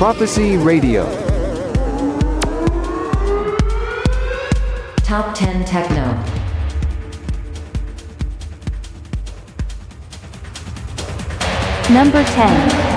Prophecy Radio Top 10 Techno. Number 10.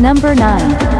Number 9.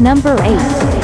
Number 8.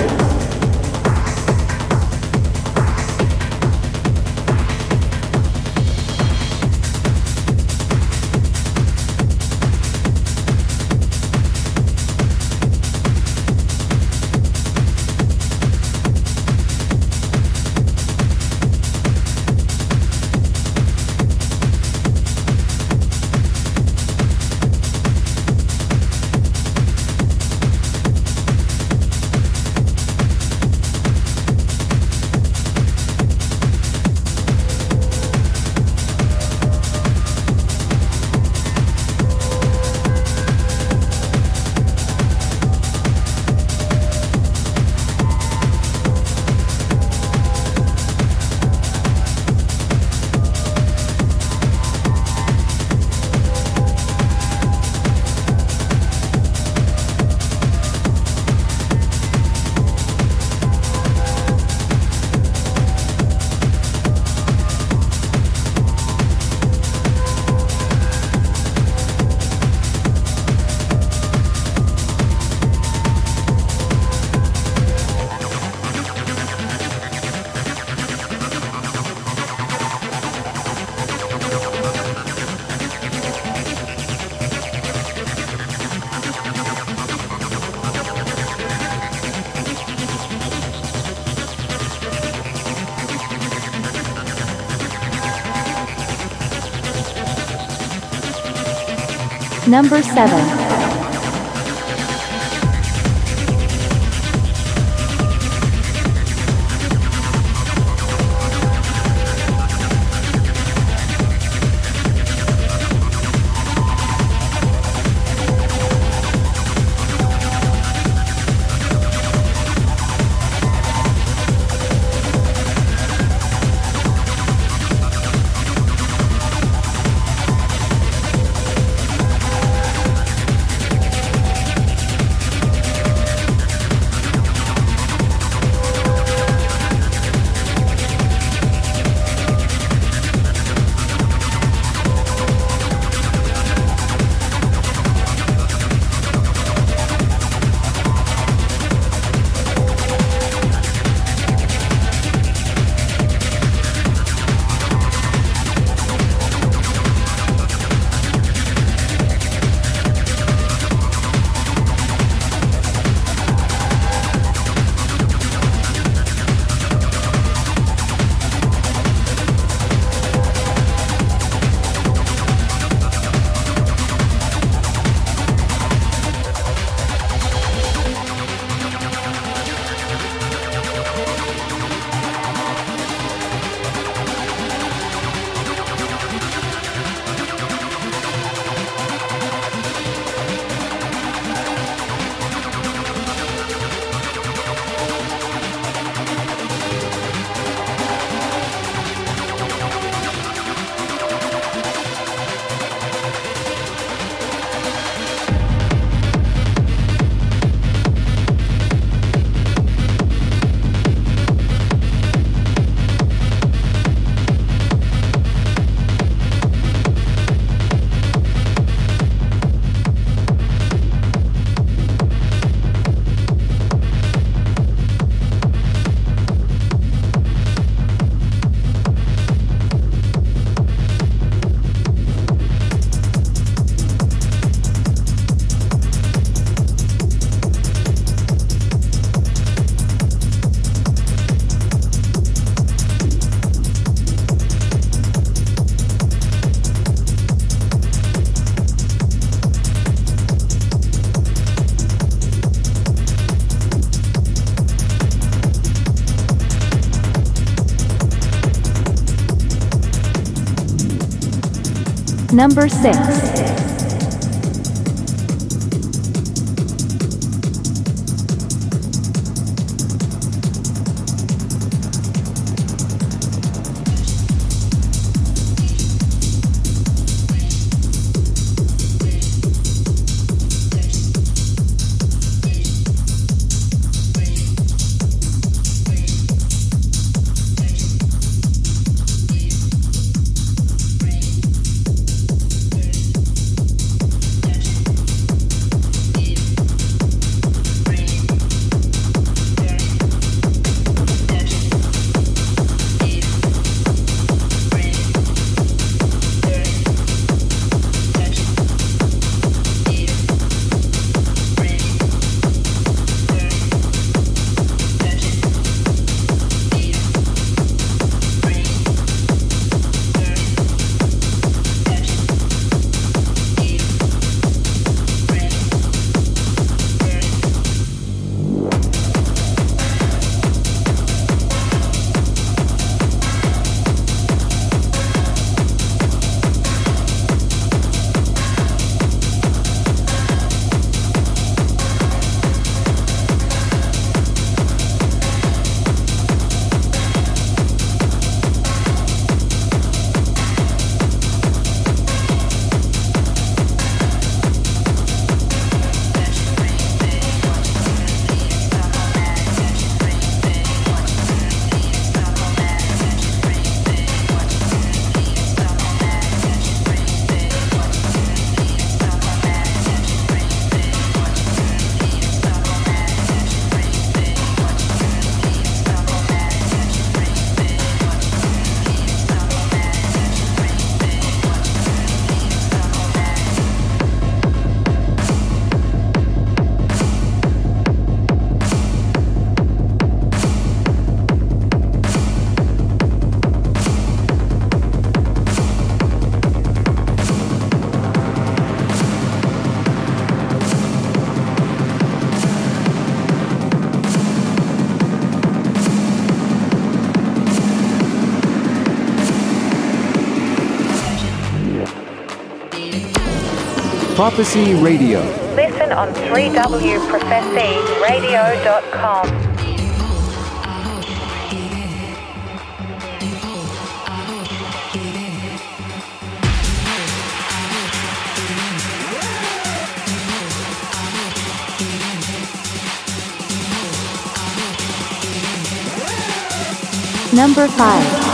Number 7. Number 6. Prophecy Radio. Listen on 3wprophecyradio.com. Number 5.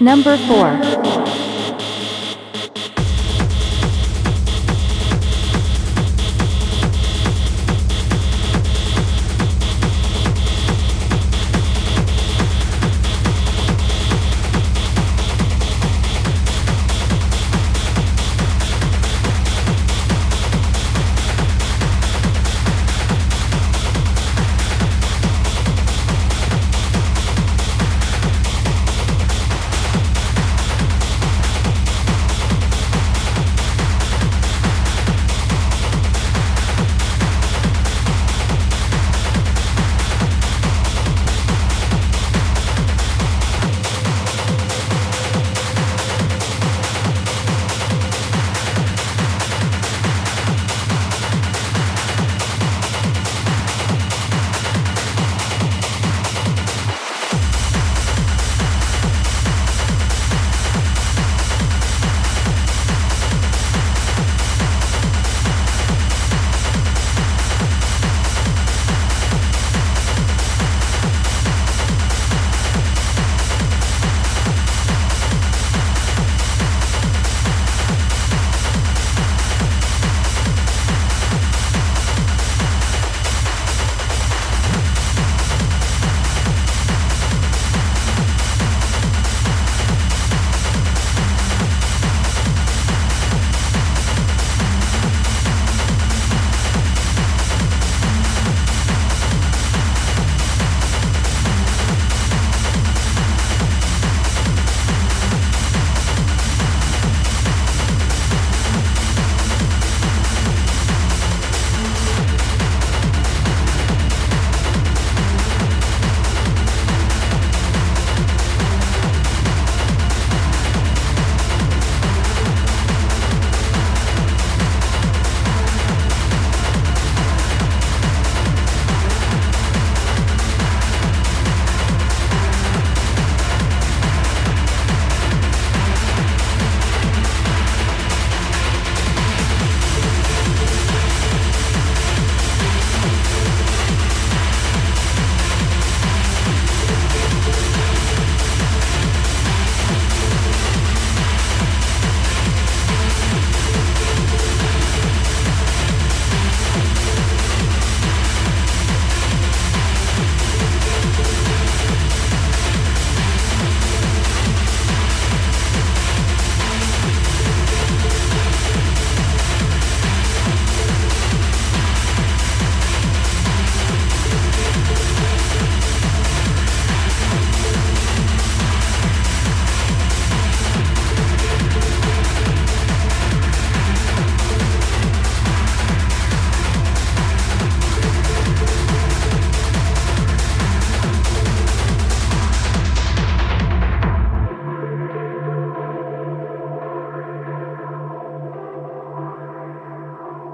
Number 4.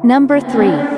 Number 3.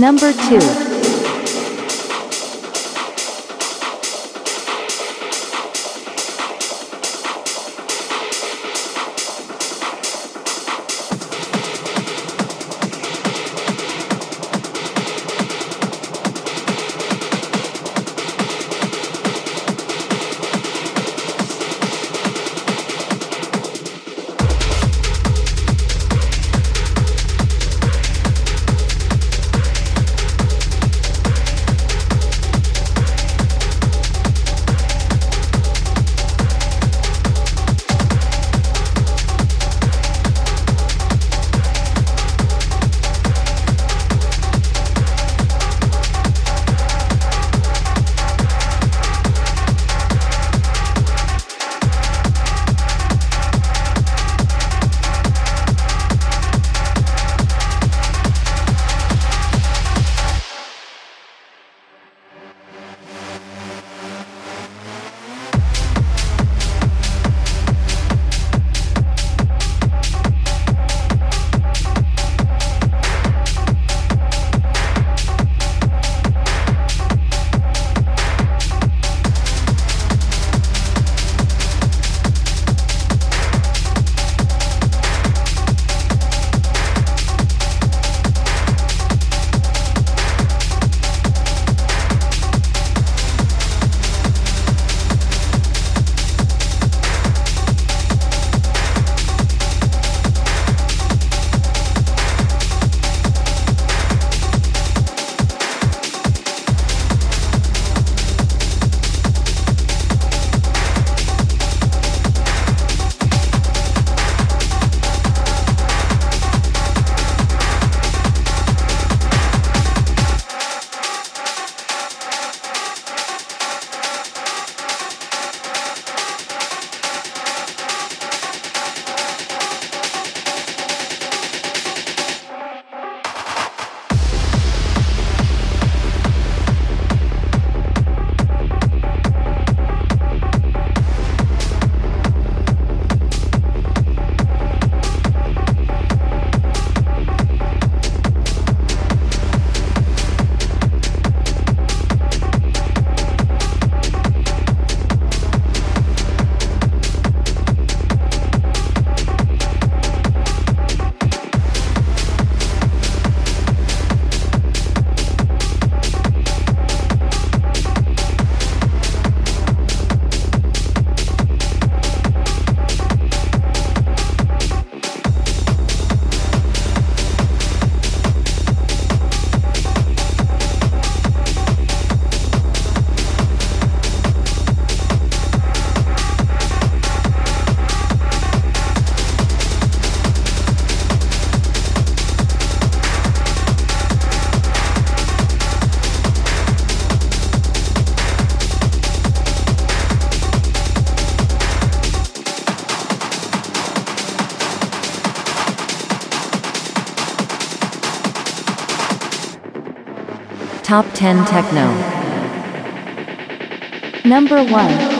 Number 2. 10 Techno. Number 1.